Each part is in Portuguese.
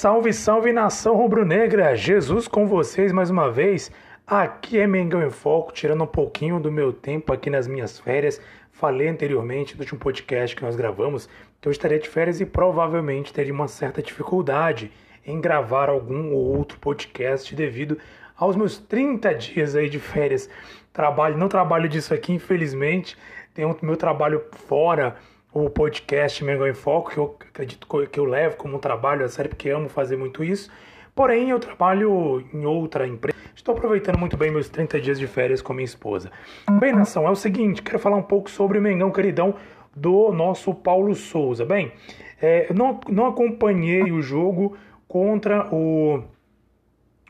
Salve, salve nação rubro-negra! Jesus com vocês mais uma vez. Aqui é Mengão em Foco, tirando um pouquinho do meu tempo aqui nas minhas férias. Falei anteriormente no último podcast que nós gravamos que eu estaria de férias e provavelmente teria uma certa dificuldade em gravar algum ou outro podcast devido aos meus 30 dias aí de férias. Trabalho, não trabalho disso aqui, infelizmente. Tenho meu trabalho fora o podcast Mengão em Foco, que eu acredito que eu levo como um trabalho, a série porque amo fazer muito isso. Porém, eu trabalho em outra empresa. Estou aproveitando muito bem meus 30 dias de férias com minha esposa. Bem, nação, é o seguinte, quero falar um pouco sobre o Mengão queridão do nosso Paulo Souza. Bem, é, não, não acompanhei o jogo contra o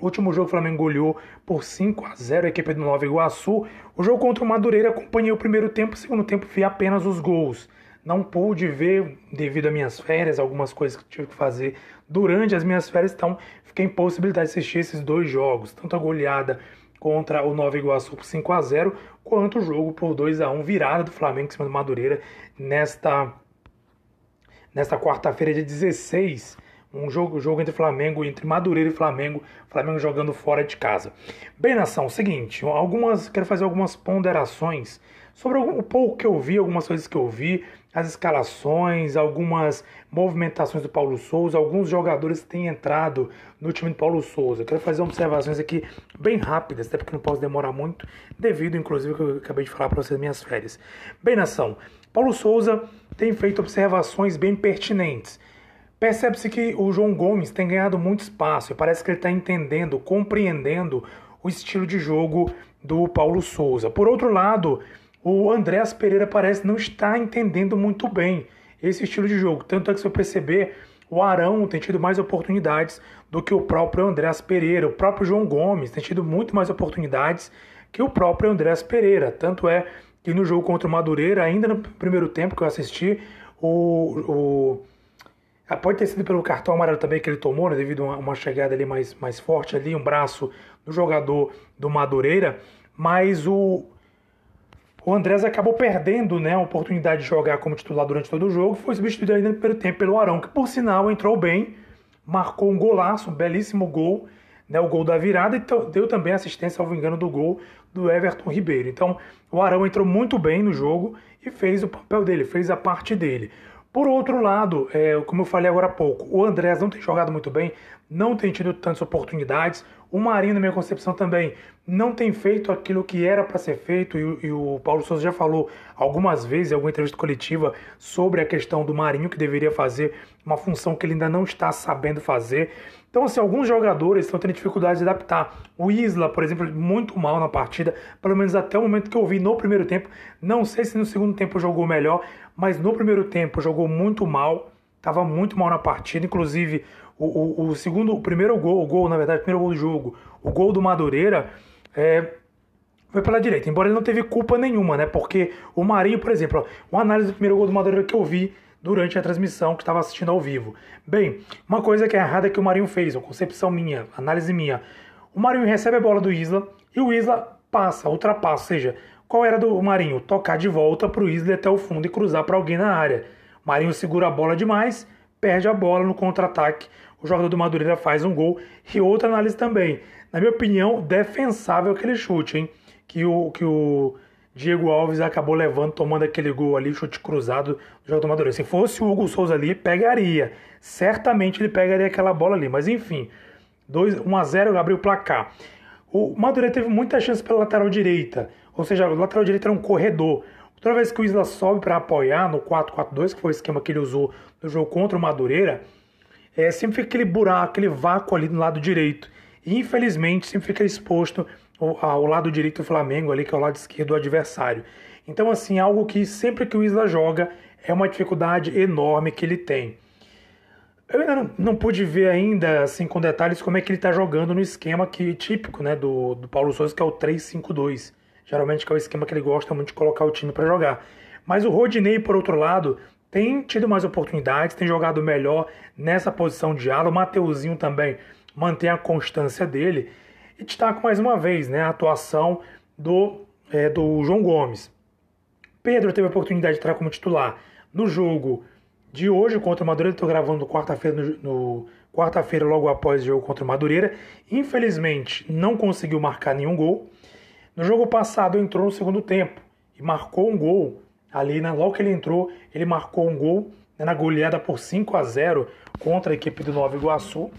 último jogo o Flamengo goleou por 5 a 0 a equipe do Nova Iguaçu. O jogo contra o Madureira acompanhei o primeiro tempo, o segundo tempo vi apenas os gols. Não pude ver devido às minhas férias, algumas coisas que tive que fazer durante as minhas férias, então fiquei em possibilidade de assistir esses dois jogos, tanto a goleada contra o Nova Iguaçu por 5 a 0 quanto o jogo por 2 a 1 virada do Flamengo em cima do Madureira nesta nesta quarta-feira de 16 um jogo, jogo entre Flamengo, entre Madureira e Flamengo, Flamengo jogando fora de casa. Bem, nação, seguinte, algumas quero fazer algumas ponderações sobre o pouco que eu vi, algumas coisas que eu vi, as escalações, algumas movimentações do Paulo Souza, alguns jogadores que têm entrado no time do Paulo Souza. Quero fazer observações aqui bem rápidas, até porque não posso demorar muito, devido inclusive que eu acabei de falar para vocês minhas férias. Bem, nação, Paulo Souza tem feito observações bem pertinentes. Percebe-se que o João Gomes tem ganhado muito espaço e parece que ele está entendendo, compreendendo o estilo de jogo do Paulo Souza. Por outro lado, o Andréas Pereira parece não estar entendendo muito bem esse estilo de jogo. Tanto é que, se eu perceber, o Arão tem tido mais oportunidades do que o próprio Andréas Pereira. O próprio João Gomes tem tido muito mais oportunidades que o próprio Andréas Pereira. Tanto é que no jogo contra o Madureira, ainda no primeiro tempo que eu assisti, o, o ah, pode ter sido pelo cartão amarelo também que ele tomou, né, devido a uma, uma chegada ali mais, mais forte ali, um braço do jogador do Madureira, mas o, o Andrés acabou perdendo né, a oportunidade de jogar como titular durante todo o jogo. Foi substituído ainda no primeiro tempo pelo Arão, que por sinal entrou bem, marcou um golaço, um belíssimo gol, né, o gol da virada, e deu também assistência, ao engano, do gol do Everton Ribeiro. Então o Arão entrou muito bem no jogo e fez o papel dele, fez a parte dele. Por outro lado, é, como eu falei agora há pouco, o Andrés não tem jogado muito bem, não tem tido tantas oportunidades. O Marinho, na minha concepção, também não tem feito aquilo que era para ser feito. E, e, o Paulo Souza já falou algumas vezes em alguma entrevista coletiva sobre a questão do Marinho, que deveria fazer uma função que ele ainda não está sabendo fazer. Então, assim, alguns jogadores estão tendo dificuldade de adaptar. O Isla, por exemplo, muito mal na partida, pelo menos até o momento que eu vi no primeiro tempo. Não sei se no segundo tempo jogou melhor, mas no primeiro tempo jogou muito mal, estava muito mal na partida. Inclusive, o, o, o, segundo, o primeiro gol, o gol, na verdade, o primeiro gol do jogo, o gol do Madureira, é, foi pela direita, embora ele não teve culpa nenhuma, né? Porque o Marinho, por exemplo, uma análise do primeiro gol do Madureira que eu vi durante a transmissão que estava assistindo ao vivo. Bem, uma coisa que é errada que o Marinho fez, uma concepção minha, análise minha. O Marinho recebe a bola do Isla e o Isla passa, ultrapassa, ou seja, qual era do Marinho? Tocar de volta para o Isla até o fundo e cruzar para alguém na área. Marinho segura a bola demais, perde a bola no contra-ataque. O jogador do Madureira faz um gol. E outra análise também. Na minha opinião, defensável aquele chute, hein? Que o, que o Diego Alves acabou levando, tomando aquele gol ali, chute cruzado do jogador do Madureira. Se fosse o Hugo Souza ali, pegaria. Certamente ele pegaria aquela bola ali. Mas enfim, 2, 1 a 0 abriu o placar. O Madureira teve muita chance pela lateral direita. Ou seja, o lateral direito era um corredor. Toda vez que o Isla sobe para apoiar no 4-4-2, que foi o esquema que ele usou no jogo contra o Madureira, é, sempre fica aquele buraco, aquele vácuo ali no lado direito. E infelizmente sempre fica exposto ao, ao lado direito do Flamengo, ali, que é o lado esquerdo do adversário. Então, assim, algo que sempre que o Isla joga é uma dificuldade enorme que ele tem. Eu ainda não, não, pude ver ainda, assim, com detalhes, como é que ele está jogando no esquema que, típico né, do, do Paulo Souza, que é o 3-5-2. Geralmente que é o esquema que ele gosta muito de colocar o time para jogar. Mas o Rodinei, por outro lado, tem tido mais oportunidades, tem jogado melhor nessa posição de ala. O Mateuzinho também mantém a constância dele. E destaco mais uma vez né, a atuação do, é, do João Gomes. Pedro teve a oportunidade de entrar como titular no jogo de hoje contra o Madureira. Estou gravando quarta-feira, no, no quarta-feira logo após o jogo contra o Madureira. Infelizmente, não conseguiu marcar nenhum gol. No jogo passado, entrou no segundo tempo e marcou um gol. Ali, né, logo que ele entrou, ele marcou um gol né, na goleada por 5 a 0 contra a equipe do Nova Iguaçu.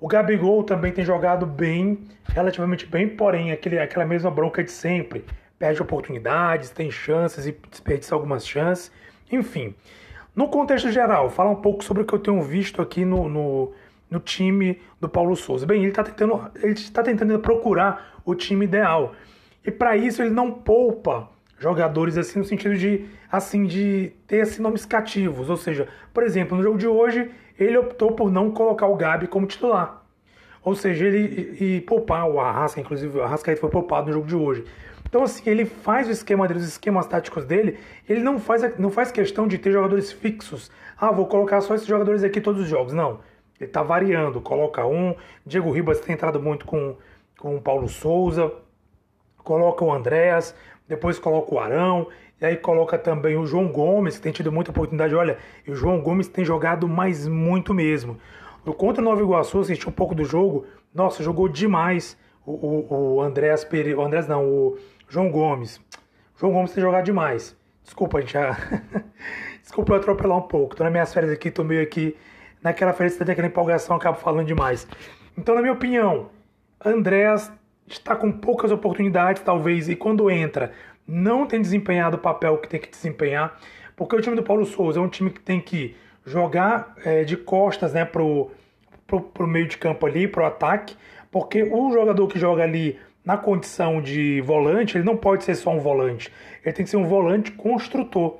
O Gabigol também tem jogado bem, relativamente bem, porém aquele, aquela mesma bronca de sempre. Perde oportunidades, tem chances e desperdiça algumas chances. Enfim, no contexto geral, falar um pouco sobre o que eu tenho visto aqui no, no, no time do Paulo Souza. Bem, ele está tentando, ele está tentando procurar o time ideal. E para isso ele não poupa jogadores assim no sentido de assim de ter assim, nomes cativos, ou seja, por exemplo, no jogo de hoje ele optou por não colocar o Gabi como titular. Ou seja, ele e, e poupar o Arrasca, inclusive o Arrasca foi poupado no jogo de hoje. Então, assim, ele faz o esquema dele, os esquemas táticos dele, ele não faz, não faz questão de ter jogadores fixos. Ah, vou colocar só esses jogadores aqui todos os jogos. Não. Ele está variando, coloca um. Diego Ribas tem entrado muito com, com o Paulo Souza, coloca o Andréas, depois coloca o Arão, e aí coloca também o João Gomes, que tem tido muita oportunidade. Olha, o João Gomes tem jogado mais muito mesmo. No contra o Nova Iguaçu, assisti um pouco do jogo. Nossa, jogou demais o, o, o Andréas Pereira. O Andrés não, o João Gomes. O João Gomes tem jogado demais. Desculpa, gente. Já... Desculpa eu atropelar um pouco. Tô nas minhas férias aqui, tô meio aqui. Naquela felicidade, naquela empolgação, acabo falando demais. Então, na minha opinião, Andréas está com poucas oportunidades, talvez, e quando entra, não tem desempenhado o papel que tem que desempenhar, porque o time do Paulo Souza é um time que tem que jogar é, de costas né, pro, pro, pro meio de campo ali, pro ataque, porque o jogador que joga ali na condição de volante, ele não pode ser só um volante, ele tem que ser um volante construtor.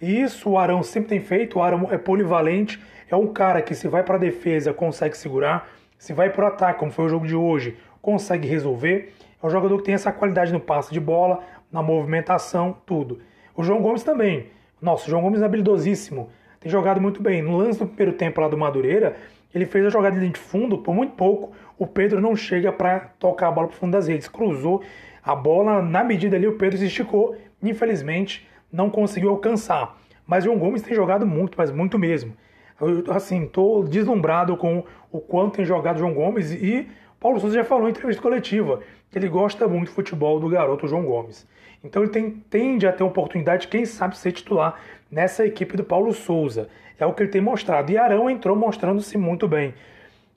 E isso o Arão sempre tem feito, o Arão é polivalente, é um cara que se vai para a defesa consegue segurar, se vai para o ataque, como foi o jogo de hoje, consegue resolver. É um jogador que tem essa qualidade no passe de bola, na movimentação, tudo. O João Gomes também. Nossa, o João Gomes é habilidosíssimo. Tem jogado muito bem. No lance do primeiro tempo lá do Madureira, ele fez a jogada de fundo por muito pouco. O Pedro não chega para tocar a bola para fundo das redes. Cruzou a bola, na medida ali, o Pedro se esticou. Infelizmente, não conseguiu alcançar. Mas o João Gomes tem jogado muito, mas muito mesmo. Eu, assim, estou deslumbrado com o quanto tem jogado o João Gomes e Paulo Souza já falou em entrevista coletiva que ele gosta muito do futebol do garoto João Gomes. Então ele tem, tende a ter oportunidade, quem sabe, ser titular nessa equipe do Paulo Souza. É o que ele tem mostrado. E Arão entrou mostrando-se muito bem.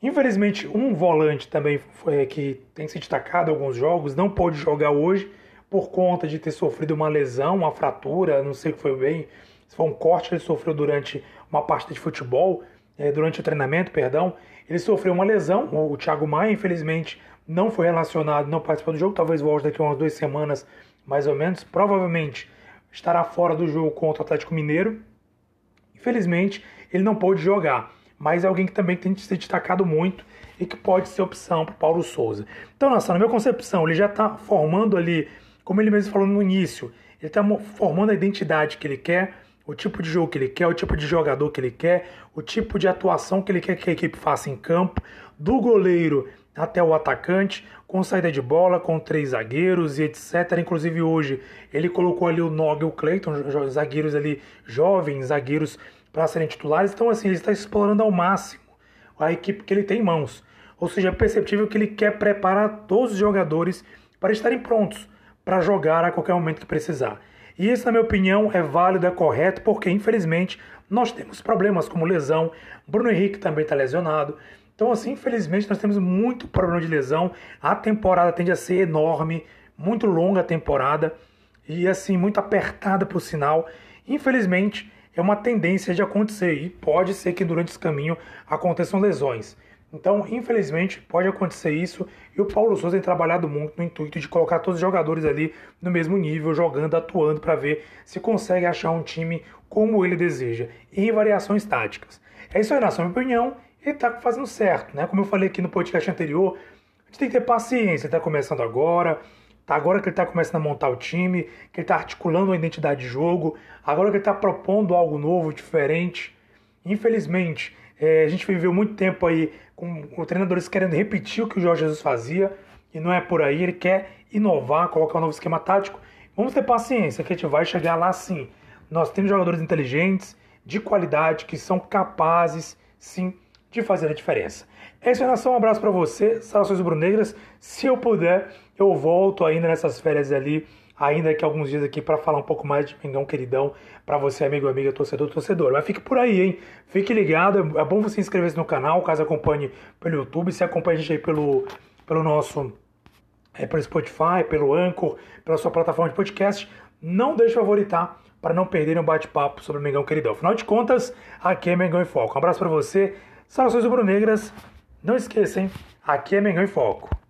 Infelizmente, um volante também foi, que tem se destacado em alguns jogos, não pôde jogar hoje por conta de ter sofrido uma lesão, uma fratura, não sei o que foi bem, se foi um corte que ele sofreu durante uma partida de futebol, é, durante o treinamento, perdão. Ele sofreu uma lesão, o Thiago Maia, infelizmente, não foi relacionado, não participou do jogo, talvez volte daqui a umas duas semanas, mais ou menos. Provavelmente estará fora do jogo contra o Atlético Mineiro. Infelizmente, ele não pôde jogar, mas é alguém que também tem se destacado muito e que pode ser opção para Paulo Souza. Então, nossa, na minha concepção, ele já está formando ali, como ele mesmo falou no início, ele está formando a identidade que ele quer, o tipo de jogo que ele quer, o tipo de jogador que ele quer, o tipo de atuação que ele quer que a equipe faça em campo, do goleiro até o atacante, com saída de bola, com três zagueiros e etc. Inclusive hoje ele colocou ali o Nog e o Cleiton, zagueiros ali jovens, zagueiros para serem titulares. Então assim, ele está explorando ao máximo a equipe que ele tem em mãos. Ou seja, é perceptível que ele quer preparar todos os jogadores para estarem prontos para jogar a qualquer momento que precisar. E isso, na minha opinião, é válido, é correto, porque infelizmente nós temos problemas como lesão. Bruno Henrique também está lesionado. Então, assim, infelizmente, nós temos muito problema de lesão. A temporada tende a ser enorme, muito longa a temporada e, assim, muito apertada por sinal. Infelizmente, é uma tendência de acontecer e pode ser que durante esse caminho aconteçam lesões. Então, infelizmente, pode acontecer isso e o Paulo Souza tem trabalhado muito no intuito de colocar todos os jogadores ali no mesmo nível, jogando, atuando para ver se consegue achar um time como ele deseja, em variações táticas. É isso aí, nação, minha opinião, ele tá fazendo certo, né? Como eu falei aqui no podcast anterior, a gente tem que ter paciência, ele tá começando agora, tá agora que ele tá começando a montar o time, que ele tá articulando uma identidade de jogo, agora que ele tá propondo algo novo, diferente. Infelizmente, é, a gente viveu muito tempo aí com, com treinadores querendo repetir o que o Jorge Jesus fazia, e não é por aí, ele quer inovar, colocar um novo esquema tático. Vamos ter paciência, que a gente vai chegar lá sim. Nós temos jogadores inteligentes, de qualidade, que são capazes, sim, de fazer a diferença. É isso, nação. Um abraço para você, saudações rubro-negras. Se eu puder, eu volto ainda nessas férias ali, ainda daqui alguns dias aqui, para falar um pouco mais de Mengão Queridão, para você, amigo, amiga, torcedor, torcedor. Mas fique por aí, hein? Fique ligado. É bom você inscrever-se no canal, caso acompanhe pelo YouTube. Se acompanha a gente aí pelo, pelo nosso é, pelo Spotify, pelo Anchor, pela sua plataforma de podcast. Não deixe de favoritar para não perderem um bate-papo sobre o Mengão Queridão. Afinal de contas, aqui é Mengão em Foco. Um abraço para você. Saudações rubro-negras. Não esqueçam, aqui é Mengão em Foco.